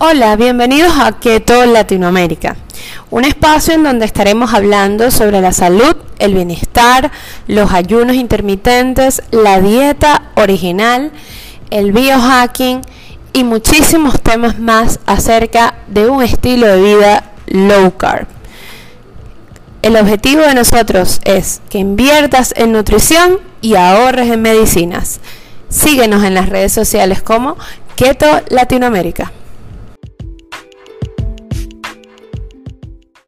Hola, bienvenidos a Keto Latinoamérica, un espacio en donde estaremos hablando sobre la salud, el bienestar, los ayunos intermitentes, la dieta original, el biohacking y muchísimos temas más acerca de un estilo de vida low carb. El objetivo de nosotros es que inviertas en nutrición y ahorres en medicinas. Síguenos en las redes sociales como Keto Latinoamérica.